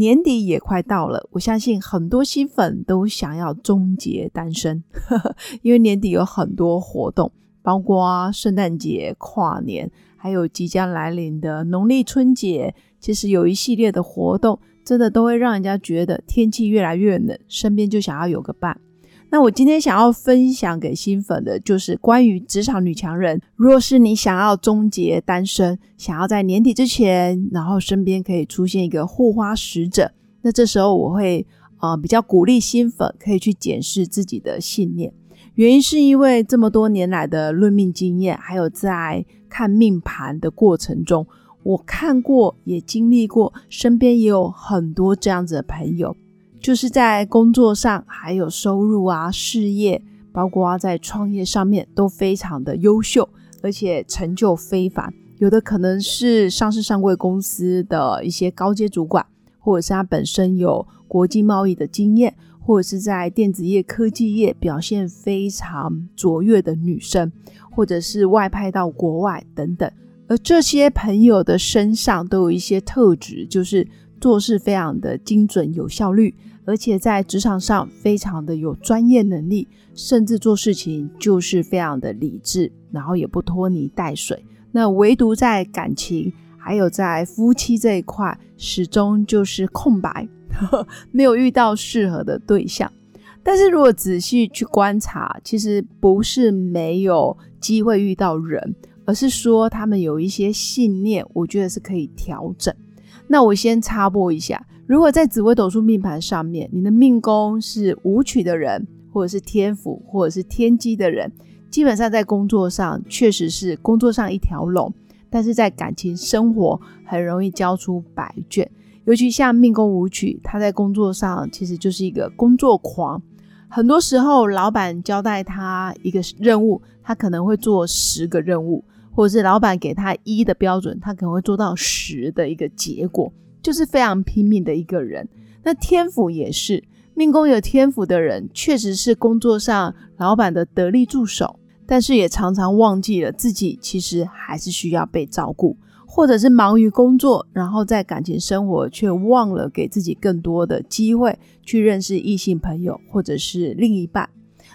年底也快到了，我相信很多新粉都想要终结单身，呵 呵因为年底有很多活动，包括圣诞节、跨年，还有即将来临的农历春节。其实有一系列的活动，真的都会让人家觉得天气越来越冷，身边就想要有个伴。那我今天想要分享给新粉的，就是关于职场女强人。若是你想要终结单身，想要在年底之前，然后身边可以出现一个护花使者，那这时候我会呃比较鼓励新粉可以去检视自己的信念。原因是因为这么多年来的论命经验，还有在看命盘的过程中，我看过也经历过，身边也有很多这样子的朋友。就是在工作上，还有收入啊，事业，包括在创业上面都非常的优秀，而且成就非凡。有的可能是上市上柜公司的一些高阶主管，或者是他本身有国际贸易的经验，或者是在电子业、科技业表现非常卓越的女生，或者是外派到国外等等。而这些朋友的身上都有一些特质，就是做事非常的精准、有效率。而且在职场上非常的有专业能力，甚至做事情就是非常的理智，然后也不拖泥带水。那唯独在感情还有在夫妻这一块，始终就是空白，没有遇到适合的对象。但是如果仔细去观察，其实不是没有机会遇到人，而是说他们有一些信念，我觉得是可以调整。那我先插播一下。如果在紫微斗数命盘上面，你的命宫是武曲的人，或者是天府，或者是天机的人，基本上在工作上确实是工作上一条龙，但是在感情生活很容易交出白卷。尤其像命宫武曲，他在工作上其实就是一个工作狂，很多时候老板交代他一个任务，他可能会做十个任务，或者是老板给他一的标准，他可能会做到十的一个结果。就是非常拼命的一个人，那天府也是命宫有天府的人，确实是工作上老板的得力助手，但是也常常忘记了自己其实还是需要被照顾，或者是忙于工作，然后在感情生活却忘了给自己更多的机会去认识异性朋友或者是另一半。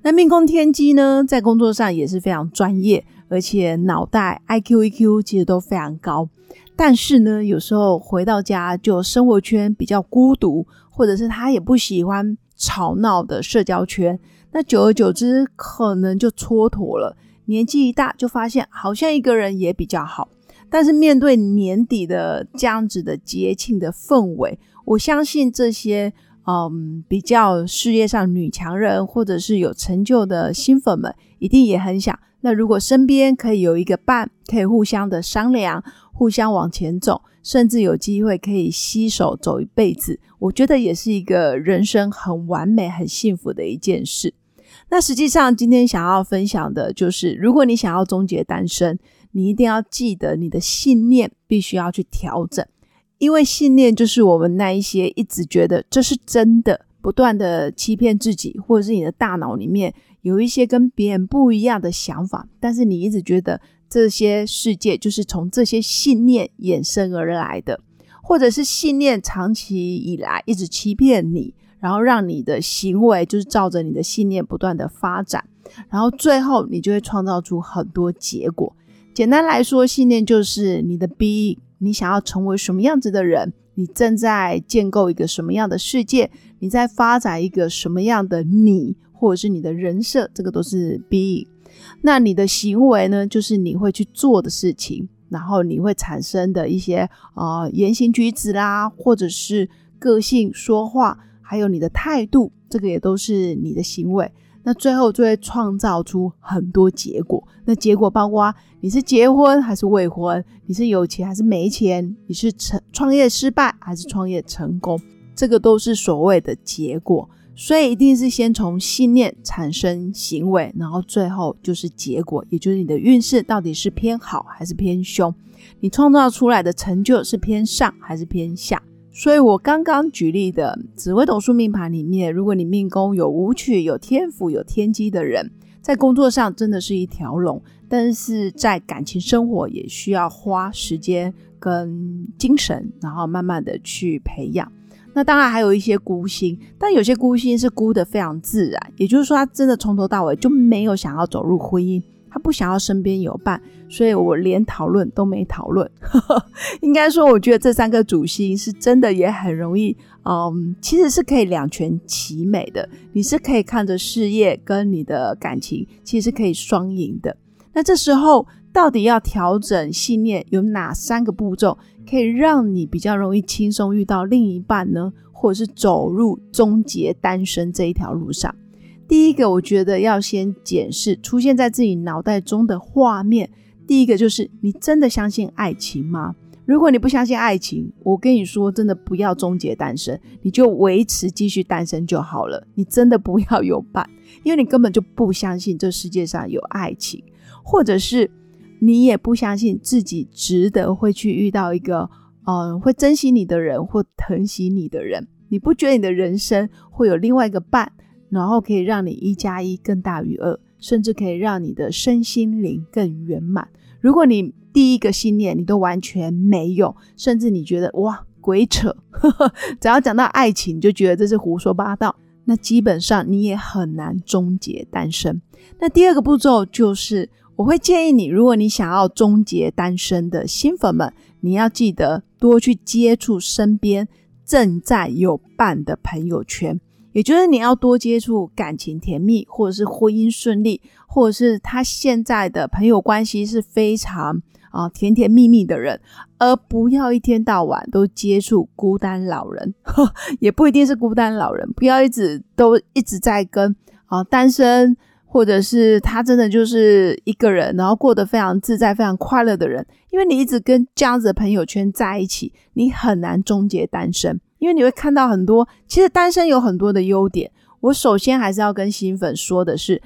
那命宫天机呢，在工作上也是非常专业，而且脑袋 I Q E Q 其实都非常高。但是呢，有时候回到家就生活圈比较孤独，或者是他也不喜欢吵闹的社交圈，那久而久之可能就蹉跎了。年纪一大就发现好像一个人也比较好。但是面对年底的这样子的节庆的氛围，我相信这些嗯比较事业上女强人或者是有成就的新粉们，一定也很想。那如果身边可以有一个伴，可以互相的商量。互相往前走，甚至有机会可以携手走一辈子，我觉得也是一个人生很完美、很幸福的一件事。那实际上，今天想要分享的就是，如果你想要终结单身，你一定要记得你的信念必须要去调整，因为信念就是我们那一些一直觉得这是真的，不断的欺骗自己，或者是你的大脑里面有一些跟别人不一样的想法，但是你一直觉得。这些世界就是从这些信念衍生而来的，或者是信念长期以来一直欺骗你，然后让你的行为就是照着你的信念不断的发展，然后最后你就会创造出很多结果。简单来说，信念就是你的 be，你想要成为什么样子的人，你正在建构一个什么样的世界，你在发展一个什么样的你，或者是你的人设，这个都是 be。那你的行为呢，就是你会去做的事情，然后你会产生的一些啊言行举止啦，或者是个性说话，还有你的态度，这个也都是你的行为。那最后就会创造出很多结果。那结果包括你是结婚还是未婚，你是有钱还是没钱，你是成创业失败还是创业成功，这个都是所谓的结果。所以一定是先从信念产生行为，然后最后就是结果，也就是你的运势到底是偏好还是偏凶，你创造出来的成就是偏上还是偏下。所以我刚刚举例的紫微斗数命盘里面，如果你命宫有武曲、有天府、有天机的人，在工作上真的是一条龙，但是在感情生活也需要花时间跟精神，然后慢慢的去培养。那当然还有一些孤星，但有些孤星是孤的非常自然，也就是说他真的从头到尾就没有想要走入婚姻。他不想要身边有伴，所以我连讨论都没讨论。应该说，我觉得这三个主星是真的也很容易，嗯，其实是可以两全其美的。你是可以看着事业跟你的感情，其实是可以双赢的。那这时候到底要调整信念，有哪三个步骤可以让你比较容易轻松遇到另一半呢？或者是走入终结单身这一条路上？第一个，我觉得要先检视出现在自己脑袋中的画面。第一个就是，你真的相信爱情吗？如果你不相信爱情，我跟你说，真的不要终结单身，你就维持继续单身就好了。你真的不要有伴，因为你根本就不相信这世界上有爱情，或者是你也不相信自己值得会去遇到一个，嗯，会珍惜你的人或疼惜你的人。你不觉得你的人生会有另外一个伴？然后可以让你一加一更大于二，甚至可以让你的身心灵更圆满。如果你第一个信念你都完全没有，甚至你觉得哇鬼扯，只要讲到爱情就觉得这是胡说八道，那基本上你也很难终结单身。那第二个步骤就是，我会建议你，如果你想要终结单身的新粉们，你要记得多去接触身边正在有伴的朋友圈。也就是你要多接触感情甜蜜，或者是婚姻顺利，或者是他现在的朋友关系是非常啊甜甜蜜蜜的人，而不要一天到晚都接触孤单老人，呵 也不一定是孤单老人，不要一直都一直在跟啊单身，或者是他真的就是一个人，然后过得非常自在、非常快乐的人，因为你一直跟这样子的朋友圈在一起，你很难终结单身。因为你会看到很多，其实单身有很多的优点。我首先还是要跟新粉说的是，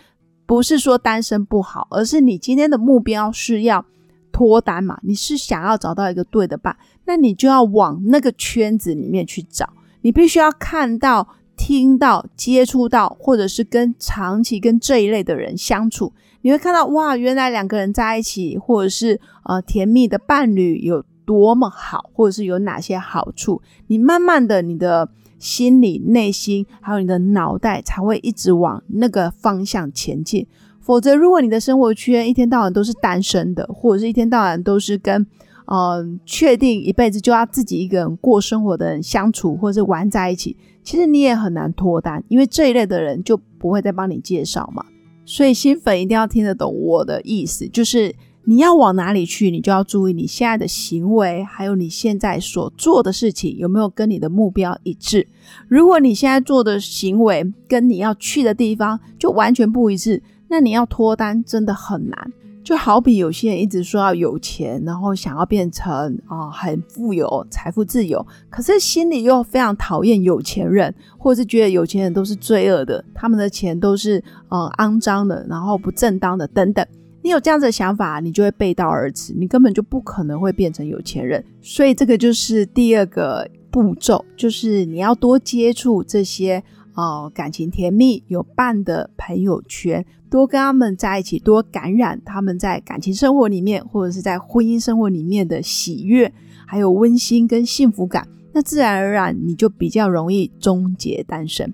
不是说单身不好，而是你今天的目标是要脱单嘛？你是想要找到一个对的伴，那你就要往那个圈子里面去找。你必须要看到、听到、接触到，或者是跟长期跟这一类的人相处，你会看到哇，原来两个人在一起，或者是呃甜蜜的伴侣有。多么好，或者是有哪些好处？你慢慢的，你的心理、内心，还有你的脑袋，才会一直往那个方向前进。否则，如果你的生活圈一天到晚都是单身的，或者是一天到晚都是跟嗯确定一辈子就要自己一个人过生活的人相处，或者是玩在一起，其实你也很难脱单，因为这一类的人就不会再帮你介绍嘛。所以，新粉一定要听得懂我的意思，就是。你要往哪里去，你就要注意你现在的行为，还有你现在所做的事情有没有跟你的目标一致。如果你现在做的行为跟你要去的地方就完全不一致，那你要脱单真的很难。就好比有些人一直说要有钱，然后想要变成啊很富有、财富自由，可是心里又非常讨厌有钱人，或是觉得有钱人都是罪恶的，他们的钱都是呃肮脏的，然后不正当的等等。你有这样子的想法，你就会背道而驰，你根本就不可能会变成有钱人。所以这个就是第二个步骤，就是你要多接触这些呃感情甜蜜有伴的朋友圈，多跟他们在一起，多感染他们在感情生活里面或者是在婚姻生活里面的喜悦，还有温馨跟幸福感。那自然而然你就比较容易终结单身。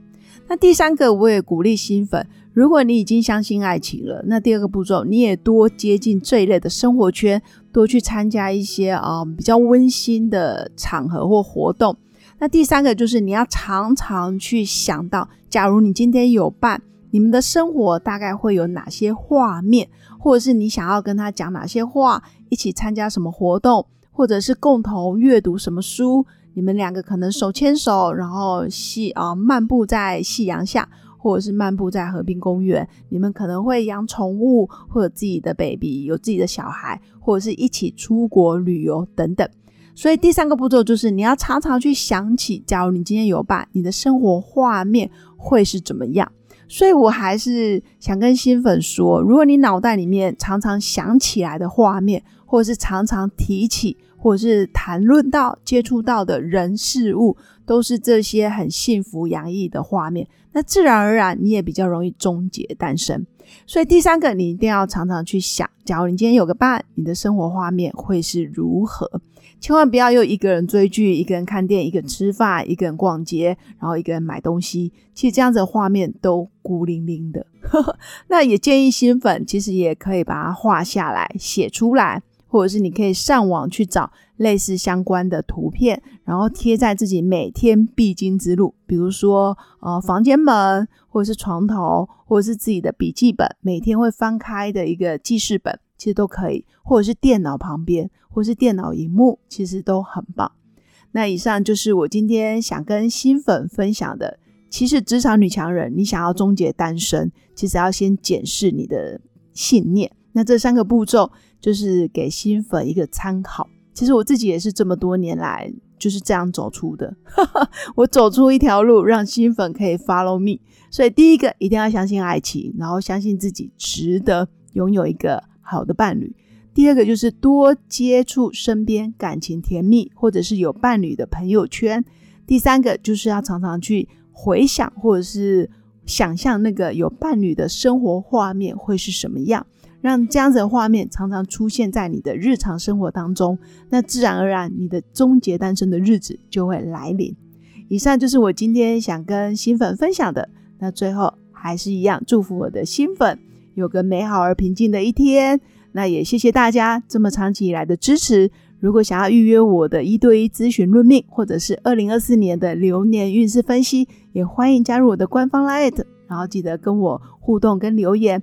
那第三个，我也鼓励新粉。如果你已经相信爱情了，那第二个步骤，你也多接近这一类的生活圈，多去参加一些啊比较温馨的场合或活动。那第三个就是你要常常去想到，假如你今天有伴，你们的生活大概会有哪些画面，或者是你想要跟他讲哪些话，一起参加什么活动，或者是共同阅读什么书，你们两个可能手牵手，然后夕啊漫步在夕阳下。或者是漫步在河滨公园，你们可能会养宠物，或者自己的 baby 有自己的小孩，或者是一起出国旅游等等。所以第三个步骤就是你要常常去想起，假如你今天有伴，你的生活画面会是怎么样。所以我还是想跟新粉说，如果你脑袋里面常常想起来的画面，或者是常常提起，或者是谈论到、接触到的人事物，都是这些很幸福洋溢的画面，那自然而然你也比较容易终结单身。所以第三个，你一定要常常去想，假如你今天有个伴，你的生活画面会是如何？千万不要又一个人追剧，一个人看电影，一个人吃饭，一个人逛街，然后一个人买东西。其实这样子的画面都孤零零的。那也建议新粉，其实也可以把它画下来，写出来，或者是你可以上网去找类似相关的图片，然后贴在自己每天必经之路，比如说呃房间门，或者是床头，或者是自己的笔记本，每天会翻开的一个记事本。其实都可以，或者是电脑旁边，或是电脑荧幕，其实都很棒。那以上就是我今天想跟新粉分享的。其实职场女强人，你想要终结单身，其实要先检视你的信念。那这三个步骤就是给新粉一个参考。其实我自己也是这么多年来就是这样走出的。我走出一条路，让新粉可以 follow me。所以第一个一定要相信爱情，然后相信自己值得拥有一个。好的伴侣，第二个就是多接触身边感情甜蜜或者是有伴侣的朋友圈。第三个就是要常常去回想或者是想象那个有伴侣的生活画面会是什么样，让这样子的画面常常出现在你的日常生活当中，那自然而然你的终结单身的日子就会来临。以上就是我今天想跟新粉分享的。那最后还是一样，祝福我的新粉。有个美好而平静的一天，那也谢谢大家这么长期以来的支持。如果想要预约我的一对一咨询论命，或者是二零二四年的流年运势分析，也欢迎加入我的官方 Line，然后记得跟我互动跟留言。